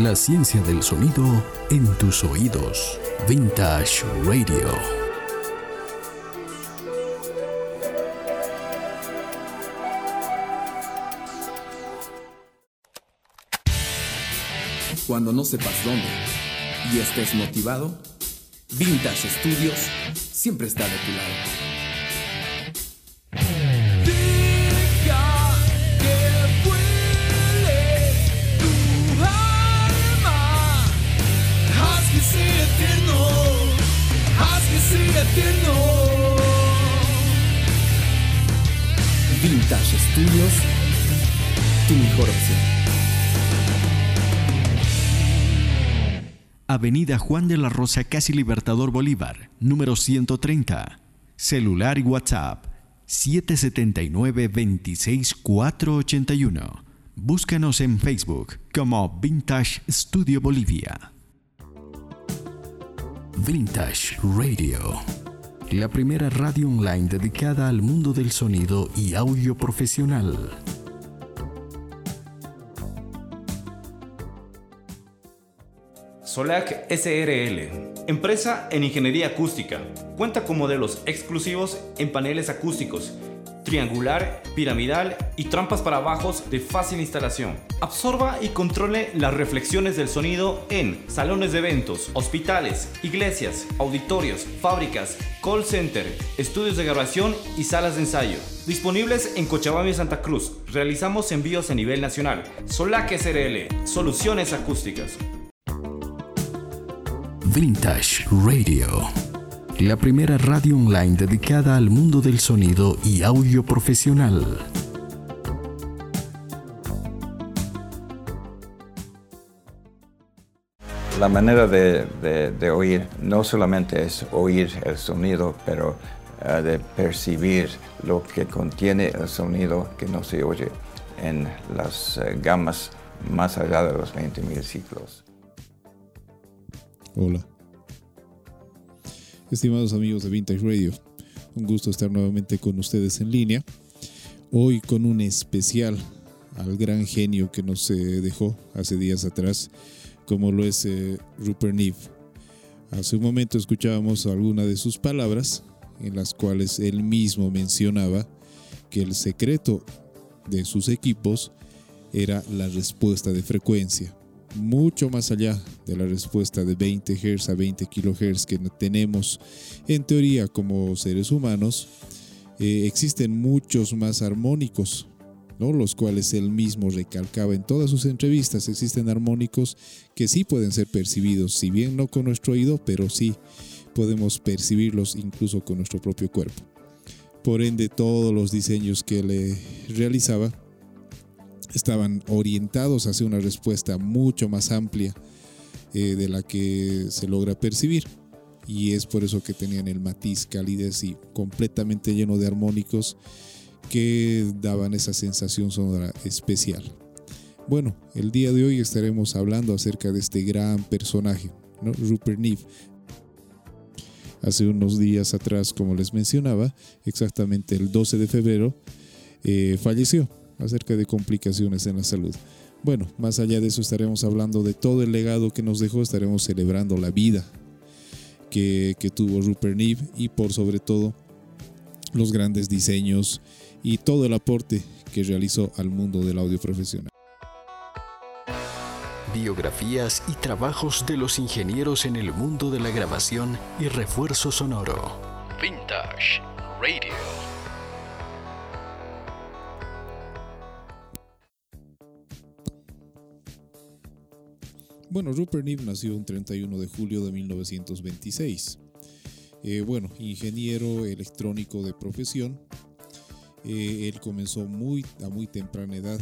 La ciencia del sonido en tus oídos. Vintage Radio. Cuando no sepas dónde y estés motivado, Vintage Studios siempre está de tu lado. Avenida Juan de la Rosa, casi Libertador Bolívar, número 130. Celular y WhatsApp 779-26481. Búscanos en Facebook como Vintage Studio Bolivia. Vintage Radio. La primera radio online dedicada al mundo del sonido y audio profesional. Solac SRL, empresa en ingeniería acústica, cuenta con modelos exclusivos en paneles acústicos triangular, piramidal y trampas para bajos de fácil instalación. Absorba y controle las reflexiones del sonido en salones de eventos, hospitales, iglesias, auditorios, fábricas, call center, estudios de grabación y salas de ensayo. Disponibles en Cochabamba y Santa Cruz. Realizamos envíos a nivel nacional. Solac SRL, soluciones acústicas. Vintage Radio la primera radio online dedicada al mundo del sonido y audio profesional. La manera de, oír no solamente es oír el sonido, pero eh, de percibir lo que contiene el sonido que no se oye en las eh, gamas más allá de los 20.000 ciclos. Hola. Estimados amigos de Vintage Radio, un gusto estar nuevamente con ustedes en línea. Hoy con un especial al gran genio que nos eh, dejó hace días atrás, como lo es eh, Rupert Neve. Hace un momento escuchábamos algunas de sus palabras en las cuales él mismo mencionaba que el secreto de sus equipos era la respuesta de frecuencia mucho más allá de la respuesta de 20 Hz a 20 kHz que tenemos en teoría como seres humanos, eh, existen muchos más armónicos, ¿no? los cuales él mismo recalcaba en todas sus entrevistas. Existen armónicos que sí pueden ser percibidos, si bien no con nuestro oído, pero sí podemos percibirlos incluso con nuestro propio cuerpo. Por ende, todos los diseños que él realizaba estaban orientados hacia una respuesta mucho más amplia eh, de la que se logra percibir. Y es por eso que tenían el matiz, calidez y completamente lleno de armónicos que daban esa sensación sonora especial. Bueno, el día de hoy estaremos hablando acerca de este gran personaje, Rupert Neve. Hace unos días atrás, como les mencionaba, exactamente el 12 de febrero, eh, falleció acerca de complicaciones en la salud. Bueno, más allá de eso estaremos hablando de todo el legado que nos dejó, estaremos celebrando la vida que, tuvo Rupert Neve y por sobre todo los grandes diseños y todo el aporte que realizó al mundo del audio profesional. Biografías y trabajos de los ingenieros en el mundo de la grabación y refuerzo sonoro. Vintage Radio. Bueno, Rupert Neve nació un 31 de julio de 1926. Eh, bueno, ingeniero electrónico de profesión. Eh, él comenzó muy, a muy temprana edad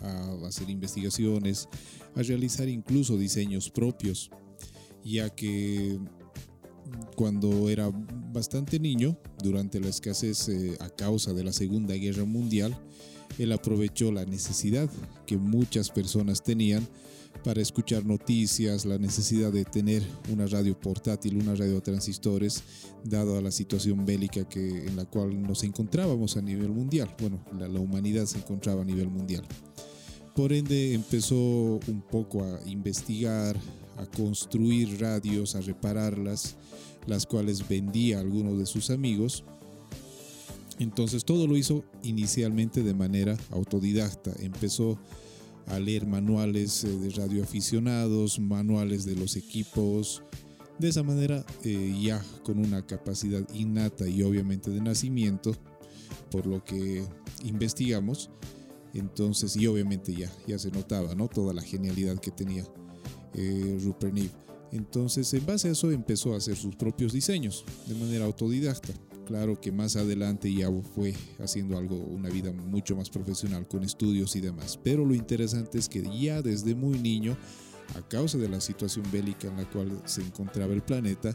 a hacer investigaciones, a realizar incluso diseños propios, ya que cuando era bastante niño, durante la escasez eh, a causa de la Segunda Guerra Mundial, él aprovechó la necesidad que muchas personas tenían para escuchar noticias, la necesidad de tener una radio portátil, una radio transistores, dado a la situación bélica que, en la cual nos encontrábamos a nivel mundial. Bueno, la, humanidad se encontraba a nivel mundial. Por ende empezó un poco a investigar, a construir radios, a repararlas, las cuales vendía a algunos de sus amigos. Entonces todo lo hizo inicialmente de manera autodidacta. Empezó leer manuales eh, de radioaficionados, manuales de los equipos. De esa manera, eh, ya con una capacidad innata y obviamente de nacimiento, por lo que investigamos, entonces, y obviamente ya, ya se notaba, ¿no? Toda la genialidad que tenía eh, Rupert Neve. Entonces, en base a eso empezó a hacer sus propios diseños de manera autodidacta. Claro que más adelante ya fue haciendo algo, una vida mucho más profesional con estudios y demás. Pero lo interesante es que ya desde muy niño, a causa de la situación bélica en la cual se encontraba el planeta,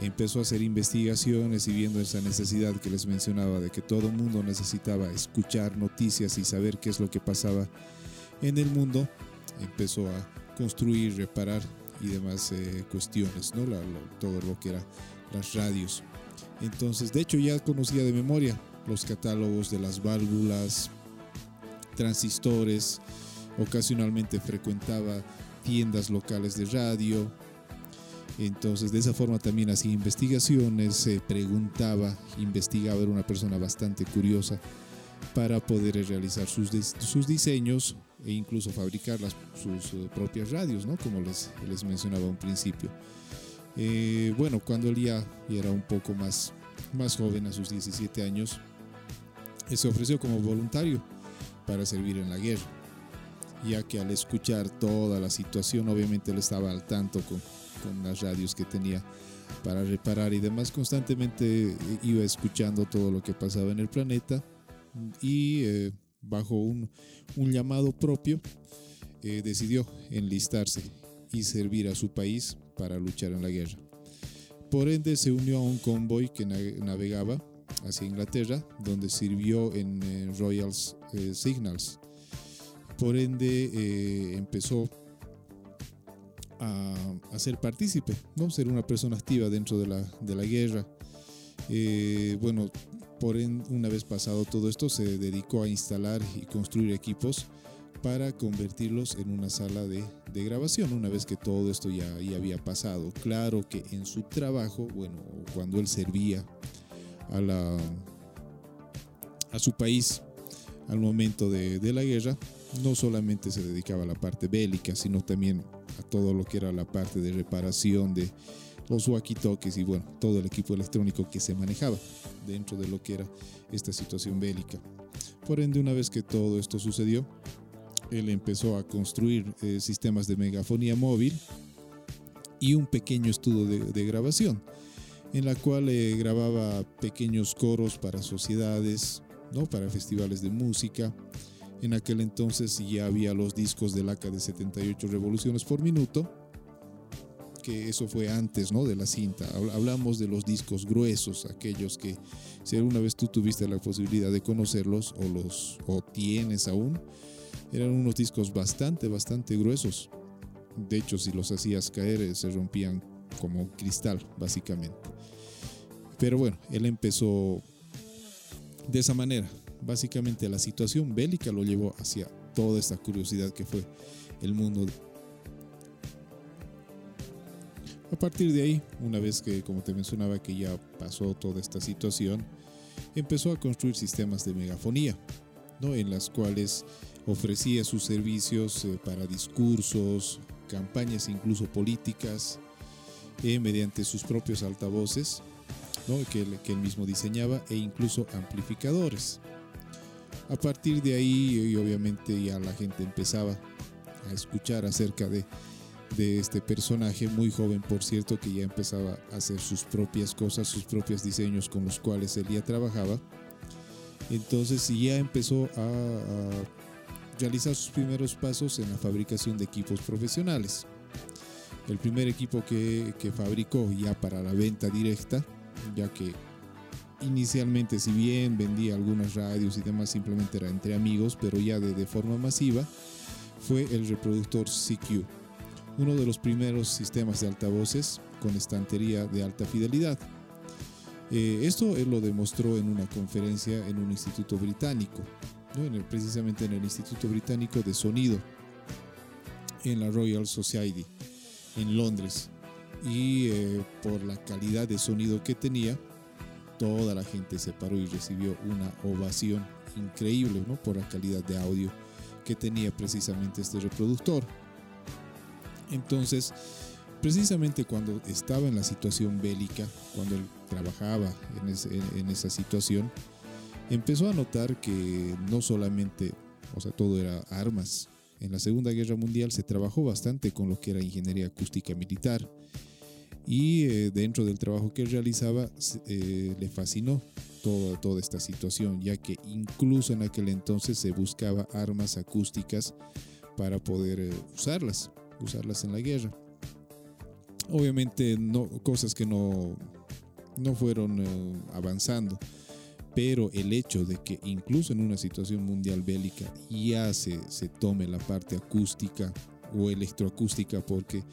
empezó a hacer investigaciones y viendo esa necesidad que les mencionaba de que todo el mundo necesitaba escuchar noticias y saber qué es lo que pasaba en el mundo, empezó a construir, reparar y demás eh, cuestiones, ¿no? todo lo que era las radios. Entonces, de hecho, ya conocía de memoria los catálogos de las válvulas, transistores, ocasionalmente frecuentaba tiendas locales de radio, entonces, de esa forma también hacía investigaciones, preguntaba, investigaba, era una persona bastante curiosa para poder realizar sus, sus diseños e incluso fabricar las, sus eh, propias radios, ¿no? como les, les mencionaba un principio. Eh, bueno, cuando él ya era un poco más, más joven, a sus 17 años, se ofreció como voluntario para servir en la guerra, ya que al escuchar toda la situación, obviamente él estaba al tanto con, con las radios que tenía para reparar y demás, constantemente iba escuchando todo lo que pasaba en el planeta y eh, bajo un, llamado propio eh, decidió enlistarse y servir a su país para luchar en la guerra. Por ende se unió a un convoy que navegaba hacia Inglaterra, donde sirvió en eh, Royals Signals. Por ende empezó a, ser partícipe, ¿no? ser una persona activa dentro de la, guerra. Eh, bueno, por una vez pasado todo esto, se dedicó a instalar y construir equipos para convertirlos en una sala de, de, grabación una vez que todo esto ya, ya, había pasado. Claro que en su trabajo, bueno, cuando él servía a, la, a su país al momento de, de la guerra, no solamente se dedicaba a la parte bélica, sino también a todo lo que era la parte de reparación de los walkie-talkies y bueno, todo el equipo electrónico que se manejaba dentro de lo que era esta situación bélica. Por ende, una vez que todo esto sucedió, él empezó a construir eh, sistemas de megafonía móvil y un pequeño estudio de, grabación, en la cual eh, grababa pequeños coros para sociedades, ¿no? para festivales de música, en aquel entonces ya había los discos del AK de 78 revoluciones por minuto, que eso fue antes ¿no? de la cinta. Hablamos de los discos gruesos, aquellos que si alguna vez tú tuviste la posibilidad de conocerlos o los o tienes aún, eran unos discos bastante, bastante gruesos. De hecho, si los hacías caer, eh, se rompían como cristal, básicamente. Pero bueno, él empezó de esa manera, básicamente la situación bélica lo llevó hacia toda esta curiosidad que fue el mundo. A partir de ahí, una vez que, como te mencionaba, que ya pasó toda esta situación, empezó a construir sistemas de megafonía, ¿no? en las cuales ofrecía sus servicios eh, para discursos, campañas incluso políticas, eh, mediante sus propios altavoces, que, él mismo diseñaba, e incluso amplificadores. A partir de ahí, obviamente ya la gente empezaba a escuchar acerca de, de este personaje, muy joven por cierto, que ya empezaba a hacer sus propias cosas, sus propios diseños con los cuales él ya trabajaba. Entonces ya empezó a, realizar sus primeros pasos en la fabricación de equipos profesionales. El primer equipo que, que fabricó ya para la venta directa, ya que inicialmente, si bien vendía algunas radios y demás, simplemente era entre amigos, pero ya de, forma masiva, fue el reproductor CQ, uno de los primeros sistemas de altavoces con estantería de alta fidelidad. Eh, esto él lo demostró en una conferencia en un instituto británico, precisamente en el Instituto Británico de Sonido, en la Royal Society, en Londres. Y eh, por la calidad de sonido que tenía, toda la gente se paró y recibió una ovación increíble ¿no? por la calidad de audio que tenía precisamente este reproductor. Entonces, precisamente cuando estaba en la situación bélica, cuando él trabajaba en, esa situación, empezó a notar que no solamente, o sea, todo era armas. En la Segunda Guerra Mundial se trabajó bastante con lo que era ingeniería acústica militar y eh, dentro del trabajo que realizaba eh, le fascinó toda, toda esta situación, ya que incluso en aquel entonces se buscaba armas acústicas para poder eh, usarlas, usarlas en la guerra. Obviamente no, cosas que no, no fueron avanzando, pero el hecho de que incluso en una situación mundial bélica ya se, se tome la parte acústica o electroacústica porque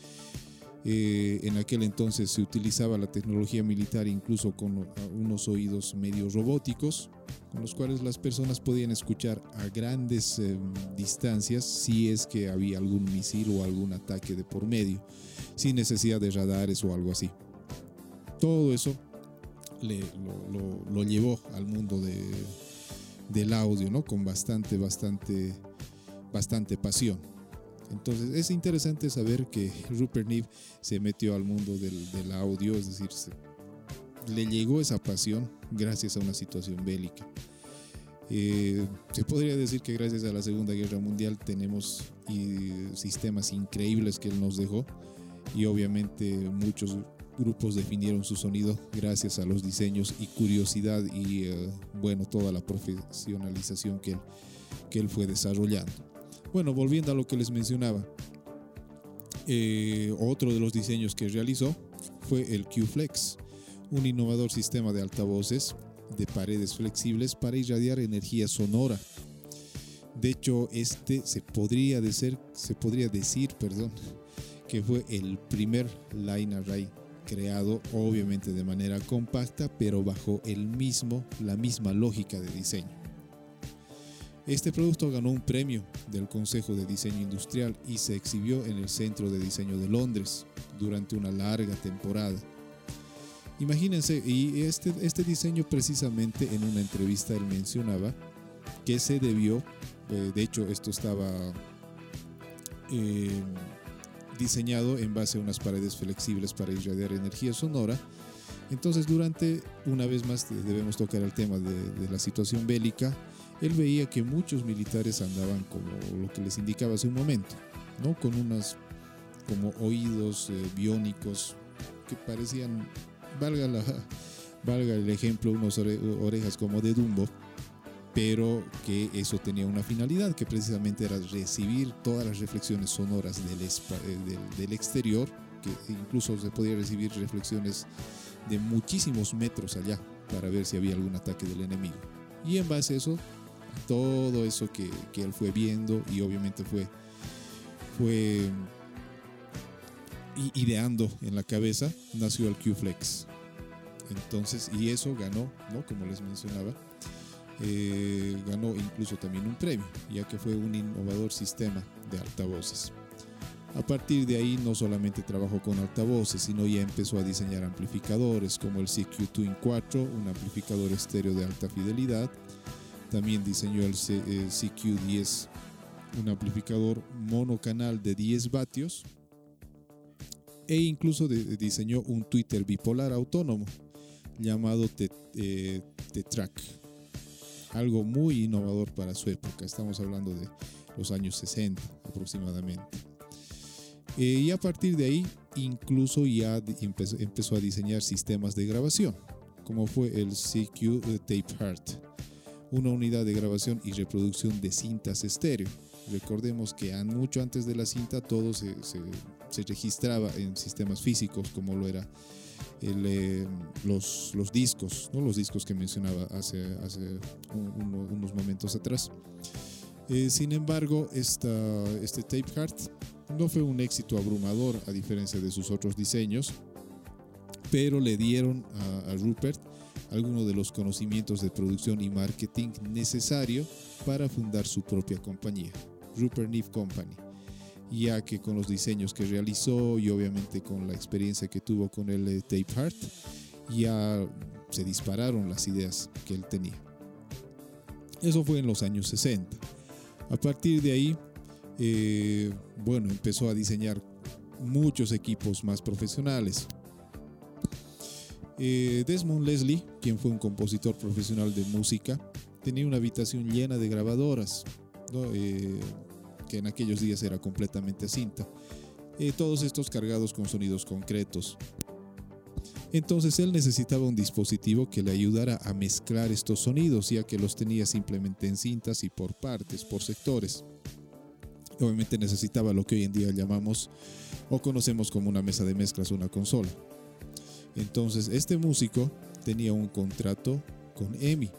eh, en aquel entonces se utilizaba la tecnología militar incluso con unos oídos medio robóticos, con los cuales las personas podían escuchar a grandes eh, distancias si es que había algún misil o algún ataque de por medio, sin necesidad de radares o algo así. Todo eso lo, llevó al mundo del audio, ¿no? Con bastante, bastante, bastante pasión. Entonces es interesante saber que Rupert Neve se metió al mundo del, audio, es decir, le llegó esa pasión gracias a una situación bélica. Eh, se podría decir que gracias a la Segunda Guerra Mundial tenemos sistemas increíbles que él nos dejó y obviamente muchos grupos definieron su sonido gracias a los diseños y curiosidad y eh, bueno toda la profesionalización que que él fue desarrollando. Bueno, volviendo a lo que les mencionaba, eh, otro de los diseños que realizó fue el Q-Flex, un innovador sistema de altavoces de paredes flexibles para irradiar energía sonora. De hecho, este se podría decir, se podría decir perdón, que fue el primer line array creado obviamente de manera compacta, pero bajo el mismo, la misma lógica de diseño. Este producto ganó un premio del Consejo de Diseño Industrial y se exhibió en el Centro de Diseño de Londres durante una larga temporada. Imagínense, y este, este diseño precisamente en una entrevista él mencionaba que se debió, eh, de hecho esto estaba eh, diseñado en base a unas paredes flexibles para irradiar energía sonora. Entonces durante, una vez más debemos tocar el tema de la situación bélica, él veía que muchos militares andaban como lo que les indicaba hace un momento, ¿no? Con unas como oídos eh, biónicos que parecían, valga, la, valga el ejemplo, unas orejas como de Dumbo, pero que eso tenía una finalidad, que precisamente era recibir todas las reflexiones sonoras del, eh, del exterior, que incluso se podía recibir reflexiones de muchísimos metros allá para ver si había algún ataque del enemigo. Y en base a eso todo eso que, él fue viendo y obviamente fue, fue ideando en la cabeza, nació el Q-Flex. Entonces, y eso ganó, ¿no? Como les mencionaba, eh, ganó incluso también un premio, ya que fue un innovador sistema de altavoces. A partir de ahí no solamente trabajó con altavoces, sino ya empezó a diseñar amplificadores como el CQ Twin 4, un amplificador estéreo de alta fidelidad, también diseñó el CQ10, un amplificador monocanal de 10 vatios. E incluso diseñó un Twitter bipolar autónomo llamado T-Track. Algo muy innovador para su época. Estamos hablando de los años 60 aproximadamente. Eh, y a partir de ahí, incluso ya empezó, a diseñar sistemas de grabación, como fue el CQ Tape Heart una unidad de grabación y reproducción de cintas estéreo. Recordemos que mucho antes de la cinta todo se, registraba en sistemas físicos como lo era eh, los, los, discos, ¿no? los discos que mencionaba hace, hace unos momentos atrás. Eh, sin embargo, esta, este Tape Heart no fue un éxito abrumador a diferencia de sus otros diseños, pero le dieron a Rupert algunos de los conocimientos de producción y marketing necesario para fundar su propia compañía, Rupert Neve Company, ya que con los diseños que realizó y obviamente con la experiencia que tuvo con el eh, Tape Heart, ya se dispararon las ideas que él tenía. Eso fue en los años 60. A partir de ahí, eh, bueno, empezó a diseñar muchos equipos más profesionales. Eh, Desmond Leslie, quien fue un compositor profesional de música, tenía una habitación llena de grabadoras, que en aquellos días era completamente cinta. todos estos cargados con sonidos concretos. Entonces él necesitaba un dispositivo que le ayudara a mezclar estos sonidos, ya que los tenía simplemente en cintas y por partes, por sectores. Obviamente necesitaba lo que hoy en día llamamos o conocemos como una mesa de mezclas una consola. Entonces este músico tenía un contrato con EMI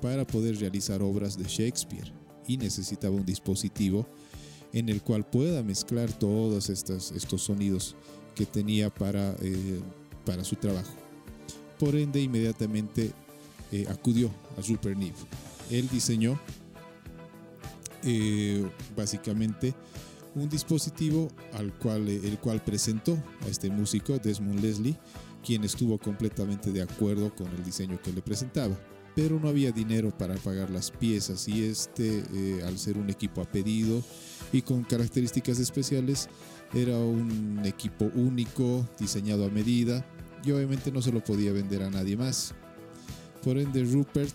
para poder realizar obras de Shakespeare y necesitaba un dispositivo en el cual pueda mezclar todos estos, estos sonidos que tenía para eh, para su trabajo. Por ende, inmediatamente eh, acudió a Super Neve. Él diseñó eh, básicamente un dispositivo al cual, el cual presentó a este músico, Desmond Leslie, quien estuvo completamente de acuerdo con el diseño que le presentaba. Pero no había dinero para pagar las piezas y este, al ser un equipo a pedido y con características especiales, era un equipo único, diseñado a medida y obviamente no se lo podía vender a nadie más. Por ende, Rupert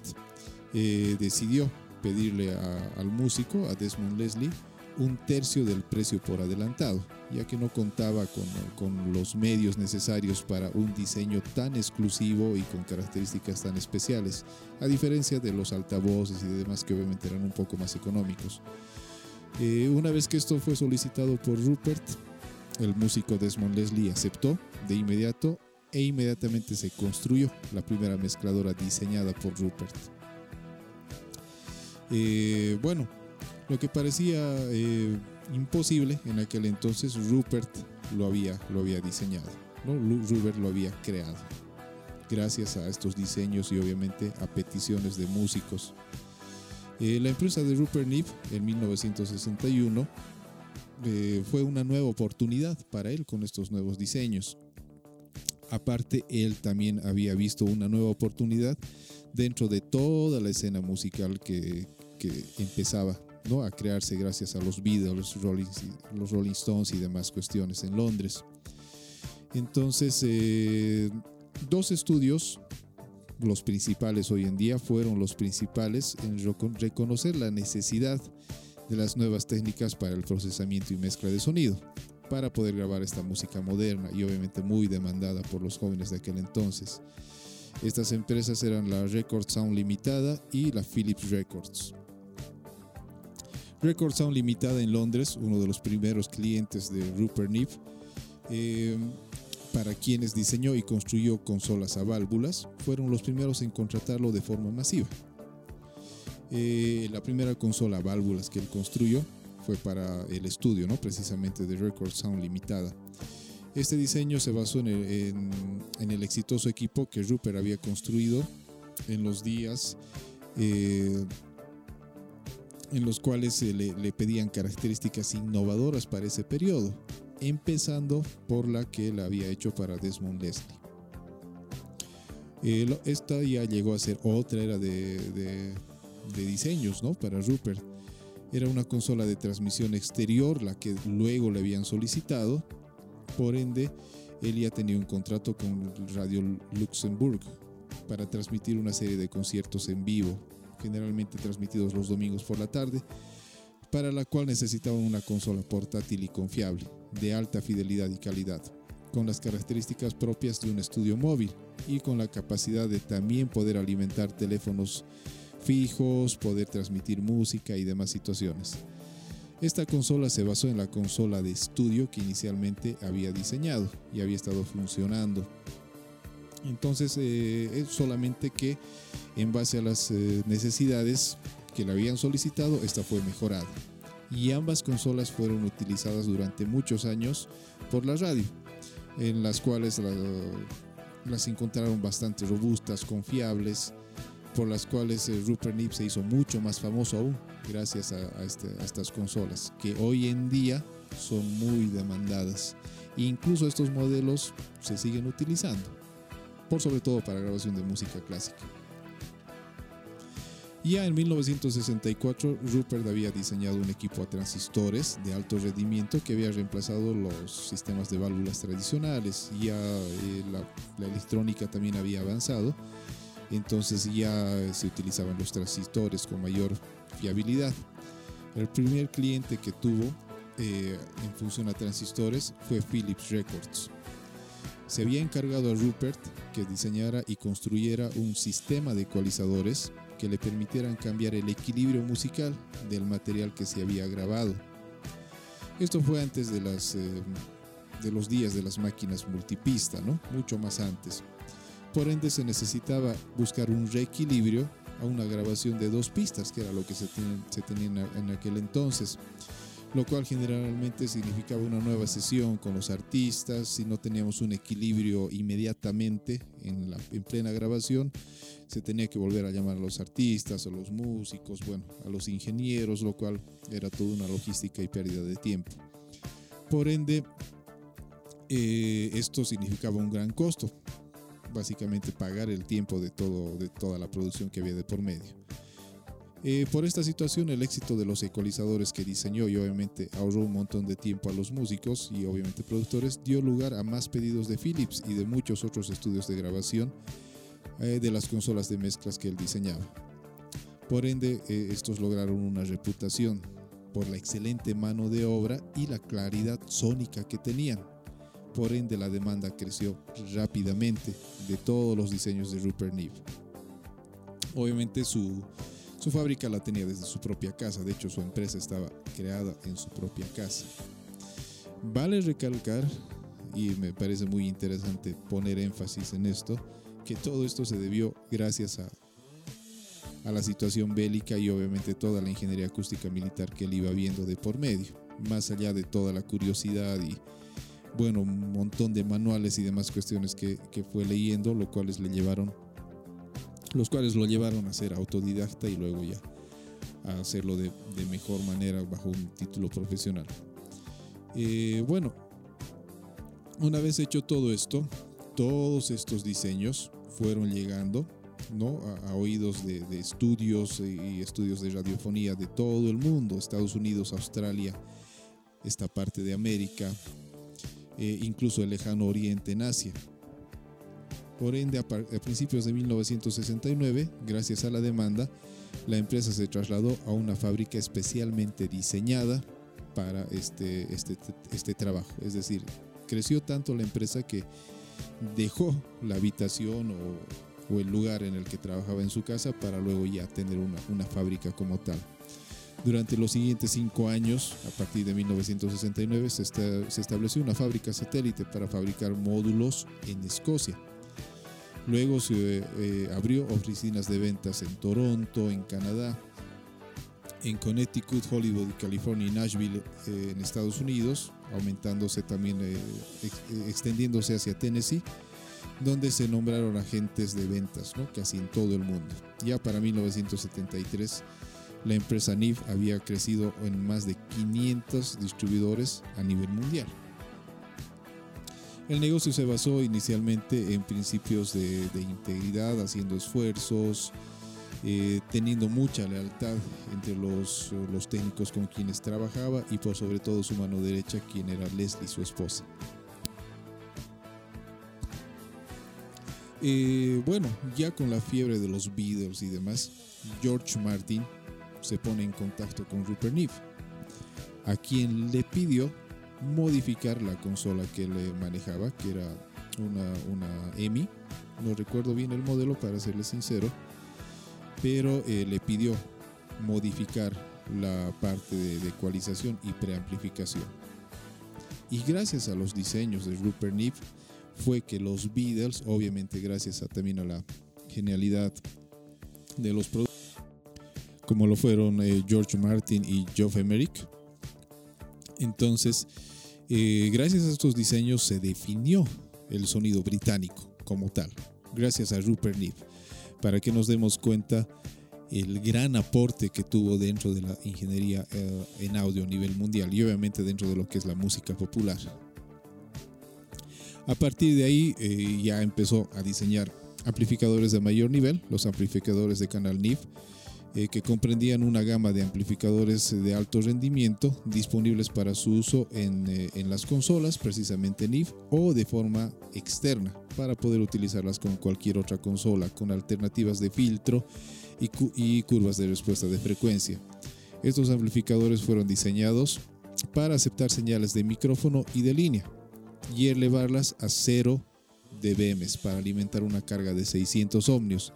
eh, decidió pedirle al músico, a Desmond Leslie, un tercio del precio por adelantado, ya que no contaba con, con, los medios necesarios para un diseño tan exclusivo y con características tan especiales, a diferencia de los altavoces y demás que obviamente eran un poco más económicos. Eh, una vez que esto fue solicitado por Rupert, el músico Desmond Leslie aceptó de inmediato e inmediatamente se construyó la primera mezcladora diseñada por Rupert. Eh, bueno, lo que parecía eh, imposible en aquel entonces, Rupert lo había, lo había diseñado, Rupert lo había creado, gracias a estos diseños y obviamente a peticiones de músicos. Eh, la empresa de Rupert Neve en 1961 eh, fue una nueva oportunidad para él con estos nuevos diseños. Aparte, él también había visto una nueva oportunidad dentro de toda la escena musical que, empezaba a crearse gracias a los Beatles, Rolling, los Rolling Stones y demás cuestiones en Londres. Entonces, eh, dos estudios los principales hoy en día fueron los principales en reconocer la necesidad de las nuevas técnicas para el procesamiento y mezcla de sonido, para poder grabar esta música moderna y obviamente muy demandada por los jóvenes de aquel entonces. Estas empresas eran la Record Sound Limitada y la Philips Records. Record Sound Limitada en Londres, uno de los primeros clientes de Rupert Neve, eh, para quienes diseñó y construyó consolas a válvulas, fueron los primeros en contratarlo de forma masiva. Eh, la primera consola a válvulas que él construyó fue para el estudio, ¿no? precisamente de Record Sound Limitada. Este diseño se basó en el, exitoso equipo que Rupert había construido en los días eh, en los cuales le pedían características innovadoras para ese periodo empezando por la que él había hecho para Desmond Leslie. esta ya llegó a ser otra era de, diseños ¿no? para Rupert. Era una consola de transmisión exterior, la que luego le habían solicitado. Por ende, él ya tenía un contrato con Radio Luxemburg para transmitir una serie de conciertos en vivo, generalmente transmitidos los domingos por la tarde, para la cual necesitaban una consola portátil y confiable de alta fidelidad y calidad, con las características propias de un estudio móvil y con la capacidad de también poder alimentar teléfonos fijos, poder transmitir música y demás situaciones. Esta consola se basó en la consola de estudio que inicialmente había diseñado y había estado funcionando. Entonces eh, es solamente que en base a las eh, necesidades que le habían solicitado, esta fue mejorada y ambas consolas fueron utilizadas durante muchos años por la radio, en las cuales las encontraron bastante robustas, confiables, por las cuales eh, Rupert Neve se hizo mucho más famoso aún gracias este, a, estas consolas, que hoy en día son muy demandadas. incluso estos modelos se siguen utilizando, por sobre todo para grabación de música clásica. Ya en 1964, Rupert había diseñado un equipo a transistores de alto rendimiento que había reemplazado los sistemas de válvulas tradicionales. Ya eh, la, electrónica también había avanzado, entonces ya se utilizaban los transistores con mayor fiabilidad. El primer cliente que tuvo eh, en función a transistores fue Philips Records. Se había encargado a Rupert que diseñara y construyera un sistema de ecualizadores que le permitieran cambiar el equilibrio musical del material que se había grabado. Esto fue antes de, las, eh, de los días de las máquinas multipista, ¿no? mucho más antes. Por ende se necesitaba buscar un reequilibrio a una grabación de dos pistas, que era lo que se, se tenía en aquel entonces lo cual generalmente significaba una nueva sesión con los artistas, si no teníamos un equilibrio inmediatamente en, plena grabación, se tenía que volver a llamar a los artistas, a los músicos, bueno, a los ingenieros, lo cual era toda una logística y pérdida de tiempo. Por ende, eh, esto significaba un gran costo, básicamente pagar el tiempo de, todo, de toda la producción que había de por medio. Eh, por esta situación, el éxito de los ecualizadores que diseñó y obviamente ahorró un montón de tiempo a los músicos y obviamente productores, dio lugar a más pedidos de Philips y de muchos otros estudios de grabación eh, de las consolas de mezclas que él diseñaba. Por ende, eh, estos lograron una reputación por la excelente mano de obra y la claridad sónica que tenían. Por ende, la demanda creció rápidamente de todos los diseños de Rupert Neve. Obviamente su, su fábrica la tenía desde su propia casa, de hecho su empresa estaba creada en su propia casa. Vale recalcar, y me parece muy interesante poner énfasis en esto, que todo esto se debió gracias a, a la situación bélica y obviamente toda la ingeniería acústica militar que él iba viendo de por medio, más allá de toda la curiosidad y bueno, un montón de manuales y demás cuestiones que, que fue leyendo, lo cuales le llevaron los cuales lo llevaron a ser autodidacta y luego ya a hacerlo de, mejor manera bajo un título profesional. Eh, bueno, una vez hecho todo esto, todos estos diseños fueron llegando ¿no? a, oídos de, estudios y estudios de radiofonía de todo el mundo, Estados Unidos, Australia, esta parte de América, eh, incluso el lejano oriente en Asia. Por ende, a, principios de 1969, gracias a la demanda, la empresa se trasladó a una fábrica especialmente diseñada para este, este, este trabajo. Es decir, creció tanto la empresa que dejó la habitación o, el lugar en el que trabajaba en su casa para luego ya tener una, una fábrica como tal. Durante los siguientes cinco años, a partir de 1969, se, se estableció una fábrica satélite para fabricar módulos en Escocia. Luego se eh, abrió oficinas de ventas en Toronto, en Canadá, en Connecticut, Hollywood, California y Nashville eh, en Estados Unidos, aumentándose también, eh, extendiéndose hacia Tennessee, donde se nombraron agentes de ventas, casi en todo el mundo. Ya para 1973, la empresa NIF había crecido en más de 500 distribuidores a nivel mundial. El negocio se basó inicialmente en principios de, integridad, haciendo esfuerzos, eh, teniendo mucha lealtad entre los, técnicos con quienes trabajaba y por sobre todo su mano derecha, quien era Leslie, su esposa. Eh, bueno, ya con la fiebre de los Beatles y demás, George Martin se pone en contacto con Rupert Neve, a quien le pidió modificar la consola que le manejaba, que era una, una EMI. No recuerdo bien el modelo para serle sincero, pero eh, le pidió modificar la parte de, ecualización y preamplificación. Y gracias a los diseños de Rupert Neve fue que los Beatles, obviamente gracias a, también a la genialidad de los productos, como lo fueron eh, George Martin y Geoff Emerick, entonces, eh, gracias a estos diseños se definió el sonido británico, como tal, gracias a Rupert Neve, para que nos demos cuenta el gran aporte que tuvo dentro de la ingeniería eh, en audio a nivel mundial y obviamente dentro de lo que es la música popular. A partir de ahí eh, ya empezó a diseñar amplificadores de mayor nivel, los amplificadores de canal NIF, eh, que comprendían una gama de amplificadores de alto rendimiento disponibles para su uso en, en las consolas, precisamente NIF, o de forma externa, para poder utilizarlas con cualquier otra consola, con alternativas de filtro y, curvas de respuesta de frecuencia. Estos amplificadores fueron diseñados para aceptar señales de micrófono y de línea y elevarlas a 0 dBm para alimentar una carga de 600 ohmios.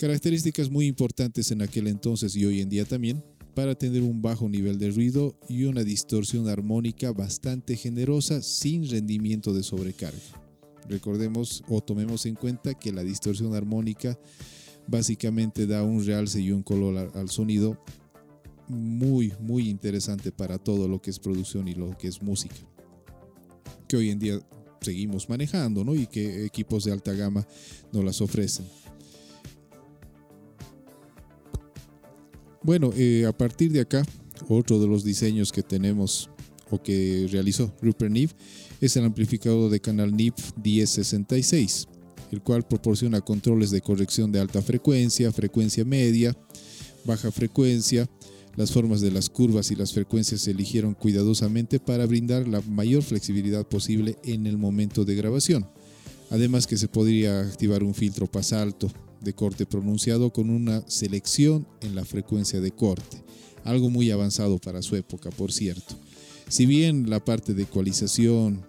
Características muy importantes en aquel entonces y hoy en día también para tener un bajo nivel de ruido y una distorsión armónica bastante generosa sin rendimiento de sobrecarga. Recordemos o tomemos en cuenta que la distorsión armónica básicamente da un realce y un color al sonido muy, muy interesante para todo lo que es producción y lo que es música. Que hoy en día seguimos manejando, ¿no? Y que equipos de alta gama nos las ofrecen. Bueno, eh, a partir de acá, otro de los diseños que tenemos o que realizó Rupert Neve es el amplificador de canal NIF 1066 el cual proporciona controles de corrección de alta frecuencia, frecuencia media, baja frecuencia. Las formas de las curvas y las frecuencias se eligieron cuidadosamente para brindar la mayor flexibilidad posible en el momento de grabación. Además que se podría activar un filtro pasalto de corte pronunciado con una selección en la frecuencia de corte, algo muy avanzado para su época, por cierto. Si bien la parte de ecualización,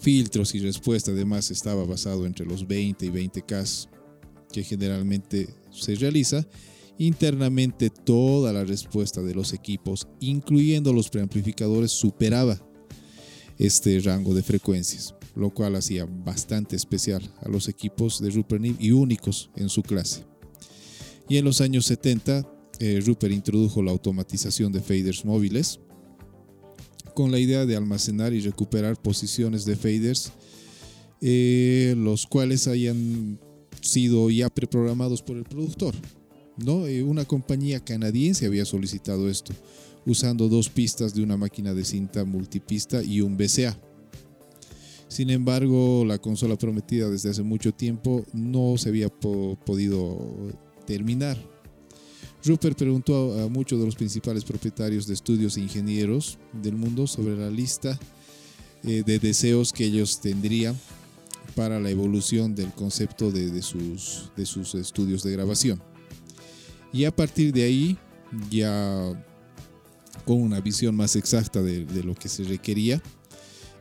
filtros y respuesta además estaba basado entre los 20 y 20K que generalmente se realiza. Internamente toda la respuesta de los equipos, incluyendo los preamplificadores, superaba este rango de frecuencias, lo cual hacía bastante especial a los equipos de Rupert Neve y únicos en su clase. Y en los años 70, eh, Rupert introdujo la automatización de faders móviles, con la idea de almacenar y recuperar posiciones de faders, eh, los cuales hayan sido ya preprogramados por el productor. ¿no? Eh, una compañía canadiense había solicitado esto, usando dos pistas de una máquina de cinta multipista y un BCA. Sin embargo, la consola prometida desde hace mucho tiempo no se había podido terminar Rupert preguntó a, muchos de los principales propietarios de estudios e ingenieros del mundo sobre la lista eh, de deseos que ellos tendrían para la evolución del concepto de, sus, de sus estudios de grabación. Y a partir de ahí, ya con una visión más exacta de, lo que se requería,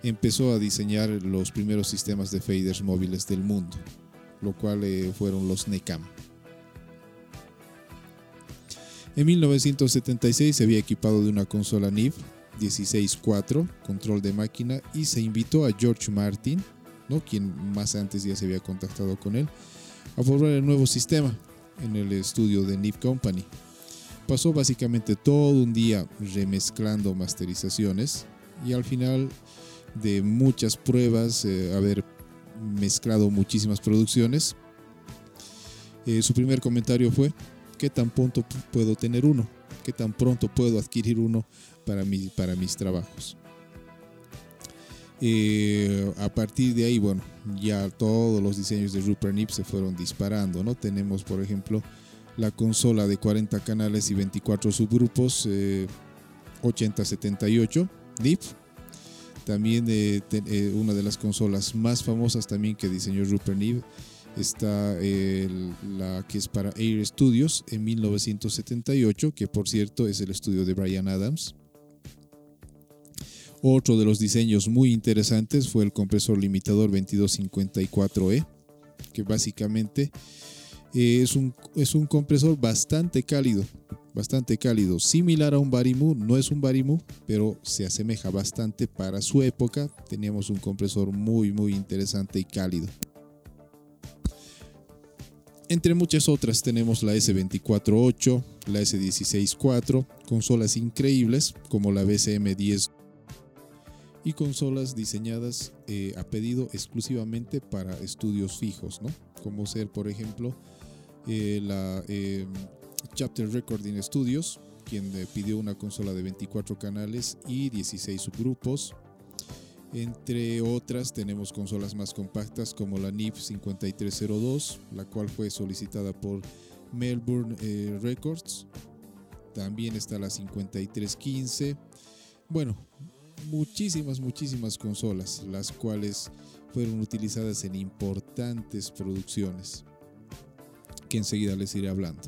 empezó a diseñar los primeros sistemas de faders móviles del mundo, lo cual eh, fueron los NECAM. En 1976 se había equipado de una consola NIF 16.4, control de máquina, y se invitó a George Martin, ¿no? quien más antes ya se había contactado con él, a formar el nuevo sistema en el estudio de NIF Company. Pasó básicamente todo un día remezclando masterizaciones y al final de muchas pruebas, eh, haber mezclado muchísimas producciones, eh, su primer comentario fue, qué tan pronto puedo tener uno, qué tan pronto puedo adquirir uno para, para mis trabajos. Eh, a partir de ahí, bueno, ya todos los diseños de Rupert Nip se fueron disparando, ¿no? Tenemos, por ejemplo, la consola de 40 canales y 24 subgrupos, 8078 eh, NIP. También eh, una de las consolas más famosas también que diseñó Rupert Nip Está la que es para Air Studios en 1978, que por cierto es el estudio de Brian Adams. Otro de los diseños muy interesantes fue el compresor limitador 2254E, que básicamente eh, es un, es un compresor bastante cálido, bastante cálido, similar a un Barimu, no es un Barimu, pero se asemeja bastante para su época. Teníamos un compresor muy muy interesante y cálido. Entre muchas otras tenemos la S248, la S164, consolas increíbles como la BCM10 y consolas diseñadas eh, a pedido exclusivamente para estudios fijos, ¿no? como ser por ejemplo eh, la eh, Chapter Recording Studios, quien pidió una consola de 24 canales y 16 subgrupos. Entre otras tenemos consolas más compactas como la NIF 5302, la cual fue solicitada por Melbourne Records. También está la 5315. Bueno, muchísimas, muchísimas consolas, las cuales fueron utilizadas en importantes producciones, que enseguida les iré hablando.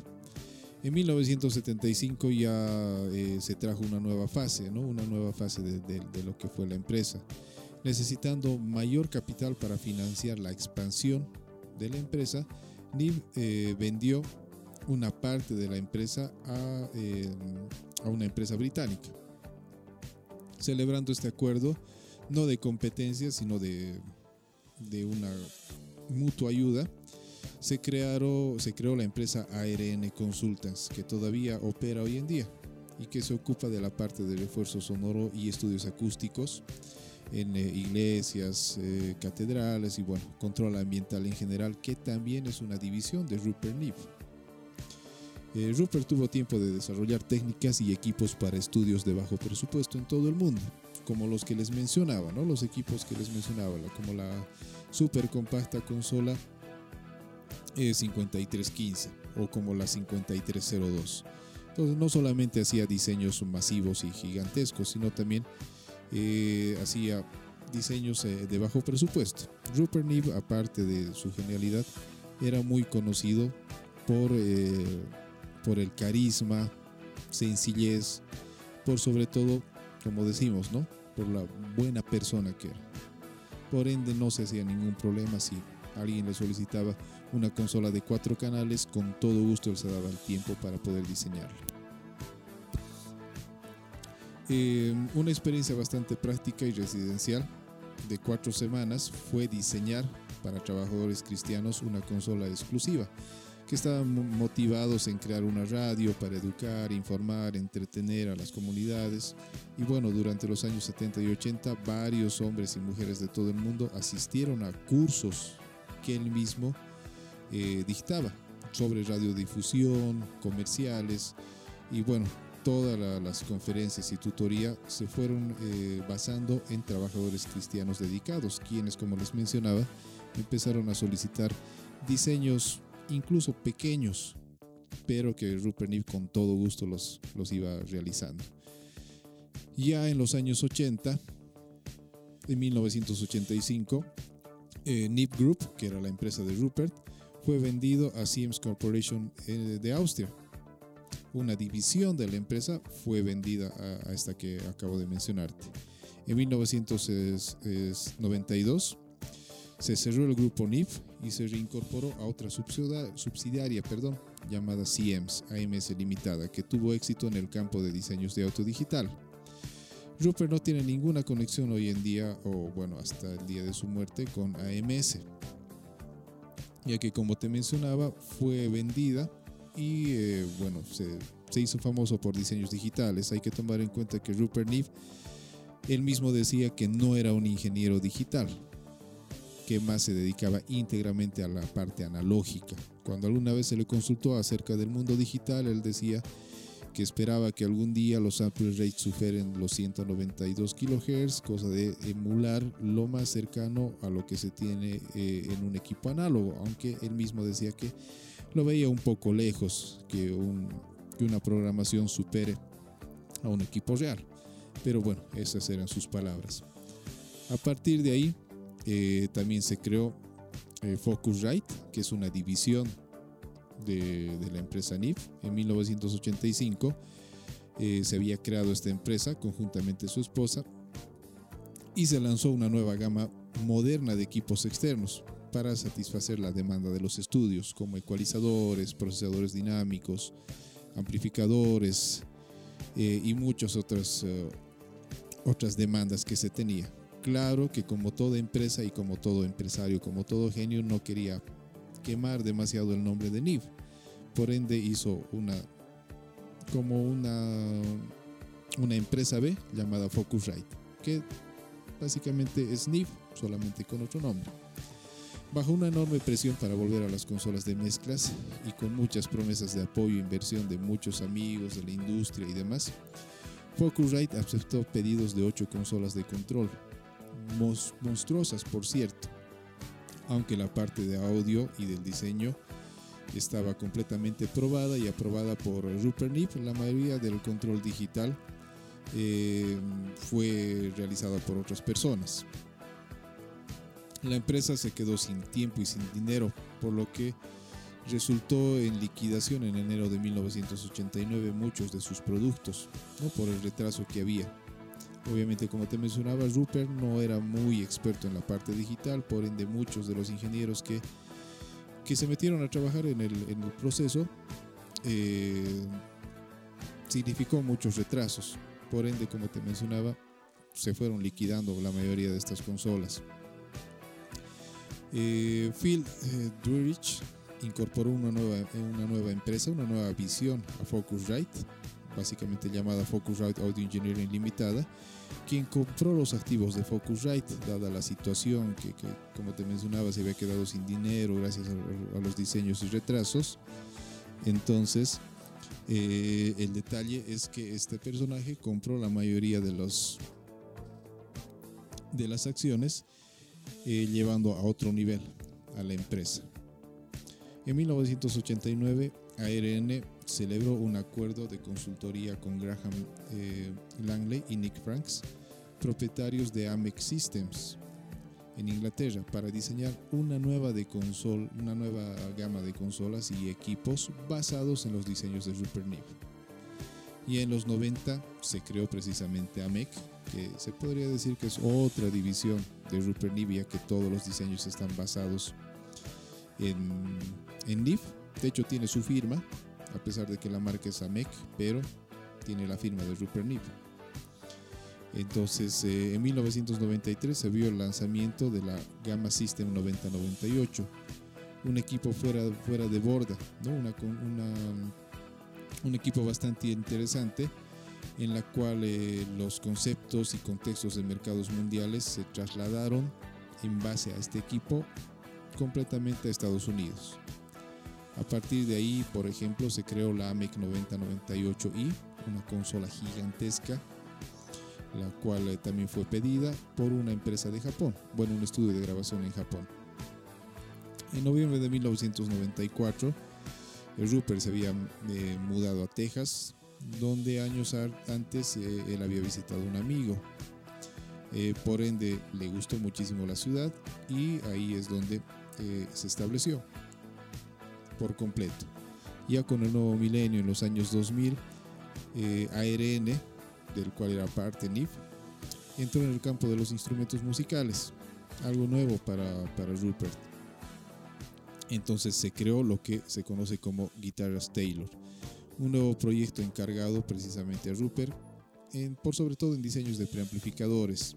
En 1975 ya eh, se trajo una nueva fase, ¿no? una nueva fase de, lo que fue la empresa, necesitando mayor capital para financiar la expansión de la empresa. NIV eh, vendió una parte de la empresa a, eh, a una empresa británica celebrando este acuerdo, no de competencia, sino de una mutua ayuda, se, se creó la empresa ARN Consultants, que todavía opera hoy en día y que se ocupa de la parte de refuerzo sonoro y estudios acústicos en eh, iglesias, eh, catedrales y bueno, control ambiental en general, que también es una división de Rupert Neve. Eh, Rupert tuvo tiempo de desarrollar técnicas y equipos para estudios de bajo presupuesto en todo el mundo, como los que les mencionaba, ¿no? los equipos que les mencionaba, como la super compacta consola 5315 eh, o como la 5302. Entonces no solamente hacía diseños masivos y gigantescos, sino también eh, hacía diseños de bajo presupuesto. Rupert Neve, aparte de su genialidad, era muy conocido por por el carisma, sencillez, por sobre todo, como decimos, ¿no? Por la buena persona que era. Por ende no se hacía ningún problema si alguien le solicitaba una consola de cuatro canales, con todo gusto él se daba el tiempo para poder diseñarla. Eh, una experiencia bastante práctica y residencial de cuatro semanas fue diseñar para trabajadores cristianos una consola exclusiva que estaban motivados en crear una radio para educar, informar, entretener a las comunidades. Y bueno, durante los años 70 y 80, varios hombres y mujeres de todo el mundo asistieron a cursos él mismo eh, dictaba sobre radiodifusión, comerciales y bueno, todas las conferencias y tutoría se fueron eh, basando en trabajadores cristianos dedicados, quienes, como les mencionaba, empezaron a solicitar diseños incluso pequeños, pero que Rupert Neve con todo gusto los, los iba realizando. Ya en los años 80, en 1985, eh, Nip Group, que era la empresa de Rupert, fue vendido a Siemens Corporation eh, de Austria. Una división de la empresa fue vendida a, esta que acabo de mencionarte. En 1992 se cerró el grupo NIF y se reincorporó a otra subsidiaria perdón, llamada Siems AMS Limitada, que tuvo éxito en el campo de diseños de auto digital. Rupert no tiene ninguna conexión hoy en día, o bueno, hasta el día de su muerte, con AMS, ya que como te mencionaba, fue vendida y eh, bueno, se, se, hizo famoso por diseños digitales. Hay que tomar en cuenta que Rupert Neve, él mismo decía que no era un ingeniero digital, que más se dedicaba íntegramente a la parte analógica. Cuando alguna vez se le consultó acerca del mundo digital, él decía que esperaba que algún día los sample rates superen los 192 kHz, cosa de emular lo más cercano a lo que se tiene eh, en un equipo análogo, aunque él mismo decía que lo veía un poco lejos que, una programación supere a un equipo real. Pero bueno, esas eran sus palabras. A partir de ahí, eh, también se creó eh, Focusrite, que es una división de, la empresa NIF. En 1985 eh, se había creado esta empresa conjuntamente su esposa y se lanzó una nueva gama moderna de equipos externos para satisfacer la demanda de los estudios, como ecualizadores, procesadores dinámicos, amplificadores y muchas otras, otras demandas que se tenía claro que como toda empresa y como todo empresario, como todo genio, no quería quemar demasiado el nombre de NIV. Por ende hizo una como una, una empresa B llamada Focusrite, que básicamente SNIF, solamente con otro nombre. Bajo una enorme presión para volver a las consolas de mezclas y con muchas promesas de apoyo e inversión de muchos amigos de la industria y demás, Focusrite aceptó pedidos de 8 consolas de control, monstruosas por cierto, aunque la parte de audio y del diseño estaba completamente probada y aprobada por Rupert Nip, la mayoría del control digital eh, fue realizada por otras personas. La empresa se quedó sin tiempo y sin dinero, por lo que resultó en liquidación en enero de 1989 muchos de sus productos, ¿no? por el retraso que había. Obviamente, como te mencionaba, Rupert no era muy experto en la parte digital, por ende muchos de los ingenieros que, que se metieron a trabajar en el, proceso eh, significó muchos retrasos. Por ende, como te mencionaba, se fueron liquidando la mayoría de estas consolas. Eh, Phil eh, incorporó una nueva, una nueva empresa, una nueva visión a Focusrite, básicamente llamada Focusrite Audio Engineering Limitada, quien compró los activos de Focusrite, dada la situación que, como te mencionaba, se había quedado sin dinero gracias a, los diseños y retrasos. Entonces, eh, el detalle es que este personaje compró la mayoría de los de las acciones eh, llevando a otro nivel a la empresa. En 1989, ARN celebró un acuerdo de consultoría con Graham eh, Langley y Nick Franks, propietarios de Amex Systems en Inglaterra, para diseñar una nueva, de console, una nueva gama de consolas y equipos basados en los diseños de Rupert Neve. Y en los 90 se creó precisamente AMEC, que se podría decir que es otra división de Rupert Neve, que todos los diseños están basados en, en. De hecho, tiene su firma, a pesar de que la marca es AMEC, pero tiene la firma de Rupert Neve. Entonces, eh, en 1993 se vio el lanzamiento de la Gamma System 9098, un equipo fuera, fuera de borda, ¿no? una, un equipo bastante interesante en la cual eh, los conceptos y contextos de mercados mundiales se trasladaron en base a este equipo completamente a Estados Unidos. A partir de ahí, por ejemplo, se creó la AMEC 9098i, una consola gigantesca, la cual eh, también fue pedida por una empresa de Japón, bueno, un estudio de grabación en Japón. En noviembre de 1994, Rupert se había eh, mudado a Texas, donde años antes eh, él había visitado a un amigo. por ende, le gustó muchísimo la ciudad y ahí es donde se estableció por completo. Ya con el nuevo milenio en los años 2000, eh, ARN, del cual era parte NIF, entró en el campo de los instrumentos musicales, algo nuevo para, para Rupert. Entonces se creó lo que se conoce como Guitarras Taylor, un nuevo proyecto encargado precisamente a Rupert, en, por sobre todo en diseños de preamplificadores,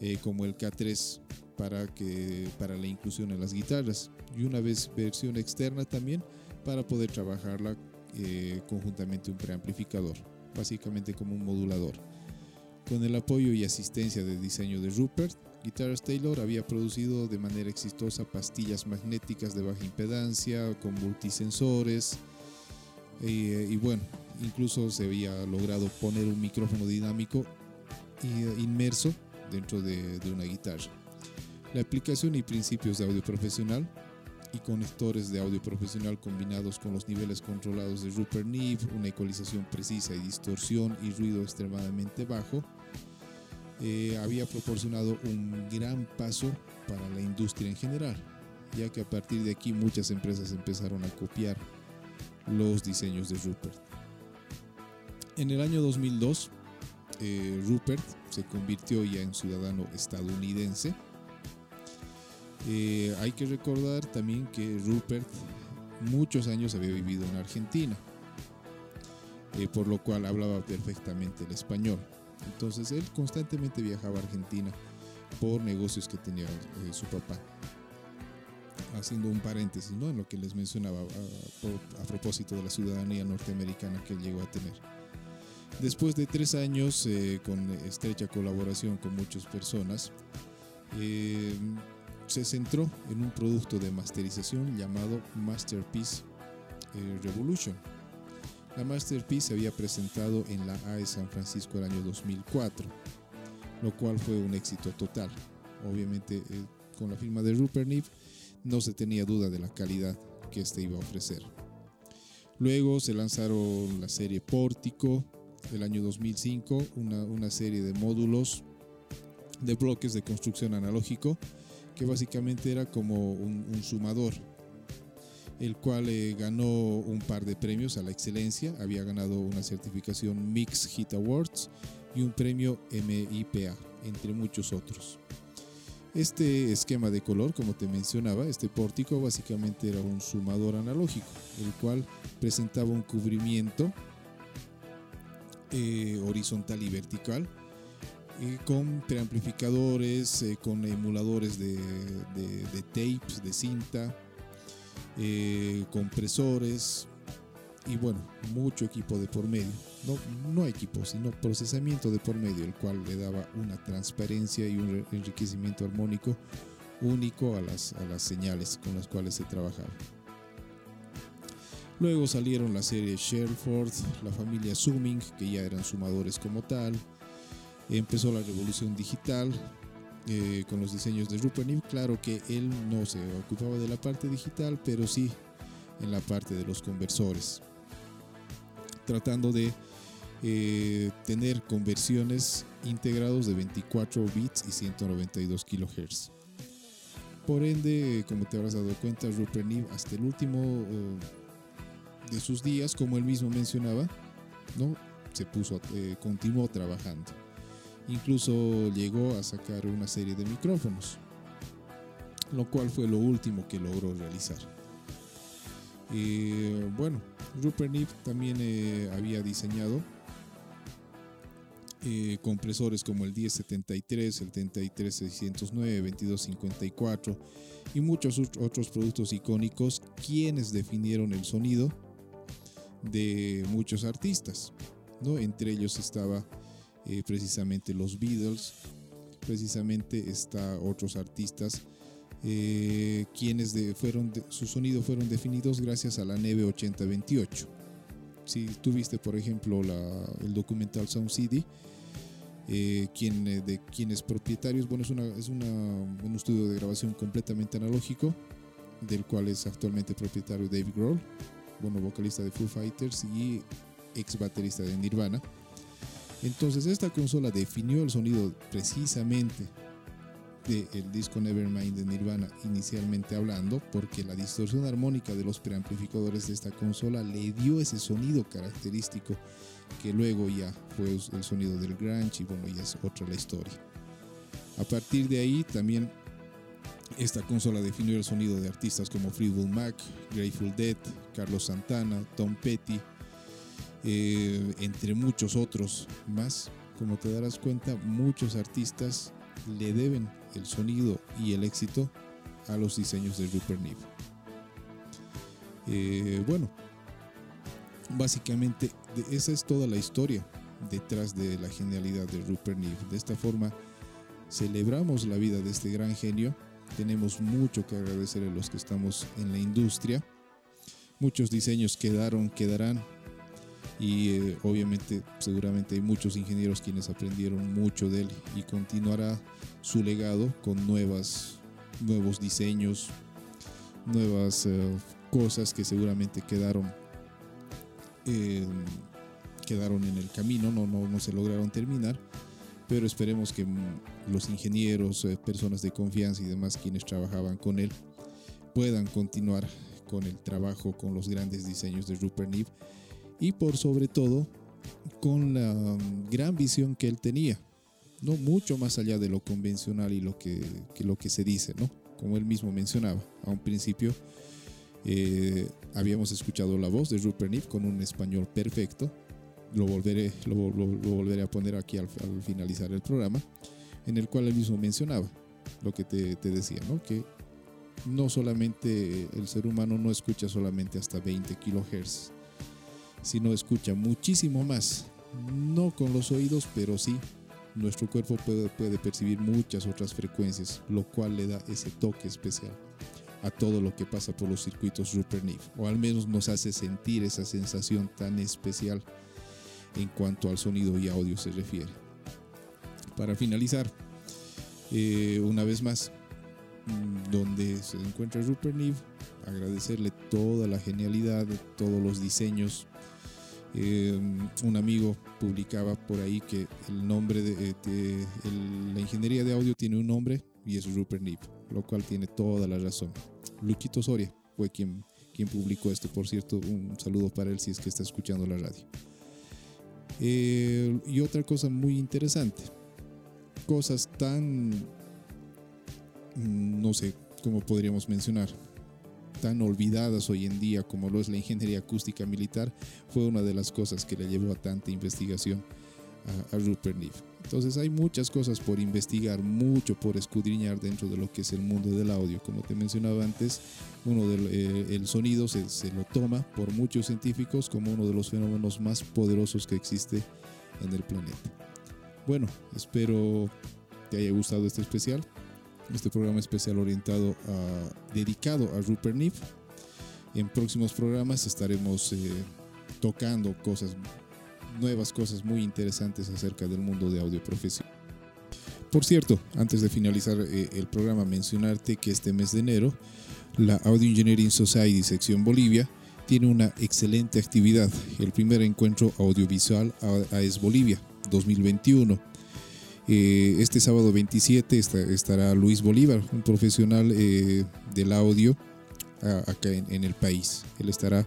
eh, como el K3 para, que, para la inclusión en las guitarras y una vez versión externa también para poder trabajarla eh, conjuntamente un preamplificador, básicamente como un modulador. Con el apoyo y asistencia de diseño de Rupert, Guitars Taylor había producido de manera exitosa pastillas magnéticas de baja impedancia con multisensores eh, y bueno, incluso se había logrado poner un micrófono dinámico inmerso dentro de una guitarra. La aplicación y principios de audio profesional y conectores de audio profesional combinados con los niveles controlados de Rupert Neve, una ecualización precisa y distorsión y ruido extremadamente bajo, eh, había proporcionado un gran paso para la industria en general, ya que a partir de aquí muchas empresas empezaron a copiar los diseños de Rupert. En el año 2002, eh, Rupert se convirtió ya en ciudadano estadounidense eh, hay que recordar también que Rupert muchos años había vivido en Argentina, eh, por lo cual hablaba perfectamente el español. Entonces él constantemente viajaba a Argentina por negocios que tenía eh, su papá. Haciendo un paréntesis ¿no? en lo que les mencionaba a, propósito de la ciudadanía norteamericana que él llegó a tener. Después de tres años eh, con estrecha colaboración con muchas personas, eh, se centró en un producto de masterización llamado Masterpiece eh, Revolution. La Masterpiece se había presentado en la AE San Francisco el año 2004, lo cual fue un éxito total. Obviamente con la firma de Rupert Neve no se tenía duda de la calidad que este iba a ofrecer. Luego se lanzaron la serie Pórtico del año 2005, una, serie de módulos de bloques de construcción analógico que básicamente era como un, sumador, el cual eh, ganó un par de premios a la excelencia, había ganado una certificación Mix Hit Awards y un premio MIPA, entre muchos otros. Este esquema de color, como te mencionaba, este pórtico básicamente era un sumador analógico, el cual presentaba un cubrimiento eh, horizontal y vertical, eh, con preamplificadores, eh, con emuladores de, tapes, de cinta, compresores y bueno, mucho equipo de por medio. No, no equipo, sino procesamiento de por medio, el cual le daba una transparencia y un enriquecimiento armónico único a las, a las señales con las cuales se trabajaba. Luego salieron la serie Sherford, la familia Zooming, que ya eran sumadores como tal. Empezó la revolución digital eh, con los diseños de Rupert Neve. Claro que él no se ocupaba de la parte digital, pero sí en la parte de los conversores. Tratando de eh, tener conversiones integrados de 24 bits y 192 kHz. Por ende, como te habrás dado cuenta, Rupert Neve hasta el último... Eh, de sus días, como él mismo mencionaba, ¿no? se puso, continuó trabajando. Incluso llegó a sacar una serie de micrófonos, lo cual fue lo último que logró realizar. Eh, bueno, Rupert Neve también eh, había diseñado compresores como el 1073, el 33609, 2254 y muchos otros productos icónicos quienes definieron el sonido de muchos artistas. ¿no? Entre ellos estaba eh, precisamente los Beatles, precisamente está otros artistas eh, quienes fueron su sonido fueron definidos gracias a la Neve 8028. Si tuviste por ejemplo el documental Sound City, eh, quien, de quienes propietarios, bueno, es, una, es un estudio de grabación completamente analógico, del cual es actualmente propietario David Grohl bueno, vocalista de Foo Fighters y ex baterista de Nirvana. Entonces esta consola definió el sonido precisamente del disco Nevermind de Nirvana inicialmente hablando porque la distorsión armónica de los preamplificadores de esta consola le dio ese sonido característico que luego ya fue el sonido del grunge y bueno ya es otra la historia. A partir de ahí también esta consola definió el sonido de artistas como Fleetwood Mac, Grateful Dead, Carlos Santana, Tom Petty, eh, entre muchos otros más. Como te darás cuenta, muchos artistas le deben el sonido y el éxito a los diseños de Rupert Neve. Eh, bueno, básicamente esa es toda la historia detrás de la genialidad de Rupert Neve. De esta forma celebramos la vida de este gran genio tenemos mucho que agradecer a los que estamos en la industria. Muchos diseños quedaron, quedarán. Y eh, obviamente, seguramente hay muchos ingenieros quienes aprendieron mucho de él y continuará su legado con nuevas, nuevos diseños, nuevas eh, cosas que seguramente quedaron, eh, quedaron en el camino, no, no, no se lograron terminar pero esperemos que los ingenieros, personas de confianza y demás quienes trabajaban con él puedan continuar con el trabajo, con los grandes diseños de Rupert Neve y por sobre todo con la gran visión que él tenía, no mucho más allá de lo convencional y lo que, lo que se dice, ¿no? Como él mismo mencionaba, a un principio eh, habíamos escuchado la voz de Rupert Neve con un español perfecto, lo volveré, lo, volveré a poner aquí al, finalizar el programa, en el cual él mismo mencionaba lo que te, decía, ¿no? que no solamente el ser humano no escucha solamente hasta 20 kHz, sino escucha muchísimo más no con los oídos, pero sí nuestro cuerpo puede, puede, percibir muchas otras frecuencias, lo cual le da ese toque especial a todo lo que pasa por los circuitos Rupert Neve, o al menos nos hace sentir esa sensación tan especial en cuanto al sonido y audio se refiere. Para finalizar, eh, una vez más, mm, donde se encuentra Rupert Neve, agradecerle toda la genialidad, todos los diseños. Eh, un amigo publicaba por ahí que el nombre de, eh, la ingeniería de audio tiene un nombre y es Rupert Neve, lo cual tiene toda la razón. Luquito Soria fue quien, quien publicó esto, por cierto, un saludo para él si es que está escuchando la radio. y otra cosa muy interesante, cosas tan, mm, no sé cómo podríamos mencionar, tan olvidadas hoy en día como lo es la ingeniería acústica militar, fue una de las cosas que le llevó a tanta investigación a, Rupert Neve. Entonces hay muchas cosas por investigar, mucho por escudriñar dentro de lo que es el mundo del audio. Como te mencionaba antes, uno del, eh, el sonido se, se, lo toma por muchos científicos como uno de los fenómenos más poderosos que existe en el planeta. Bueno, espero te haya gustado este especial, este programa especial orientado a, dedicado a Rupert Neve. En próximos programas estaremos eh, tocando cosas nuevas, cosas muy interesantes acerca del mundo de audio profesional. Por cierto, antes de finalizar eh, el programa, mencionarte que este mes de enero la Audio Engineering Society sección Bolivia tiene una excelente actividad, el primer encuentro audiovisual AES Bolivia 2021. Eh, este sábado 27 estará Luis Bolívar, un profesional eh, del audio acá en, el país. Él estará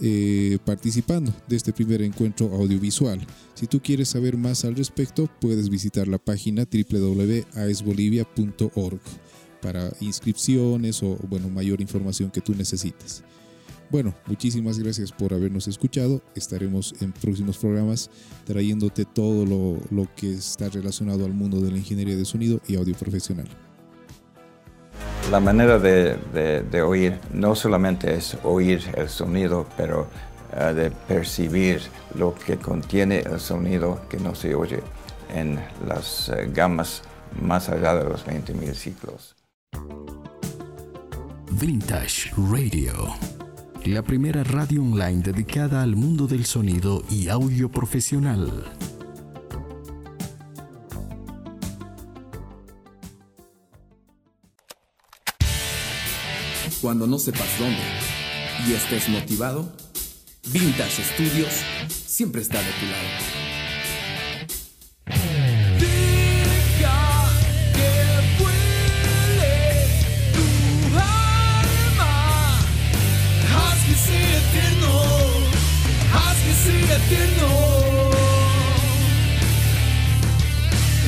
eh, participando de este primer encuentro audiovisual. Si tú quieres saber más al respecto, puedes visitar la página www.aesbolivia.org para inscripciones o bueno, mayor información que tú necesites. Bueno, muchísimas gracias por habernos escuchado. Estaremos en próximos programas trayéndote todo lo, que está relacionado al mundo de la ingeniería de sonido y audio profesional. La manera de, oír no solamente es oír el sonido, pero eh, de percibir lo que contiene el sonido que no se oye en las eh, gamas más allá de los 20.000 ciclos. Vintage Radio la primera radio online dedicada al mundo del sonido y audio profesional. Cuando no sepas dónde y estés motivado, Vintage Studios siempre está de tu lado.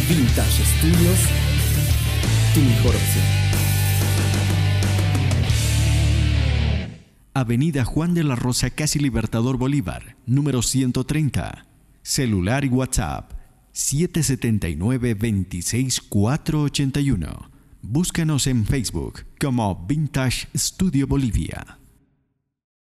Vintage Studios, tu mejor opción. Avenida Juan de la Rosa, casi Libertador Bolívar, número 130. Celular y WhatsApp 779-26481. Búscanos en Facebook como Vintage Studio Bolivia.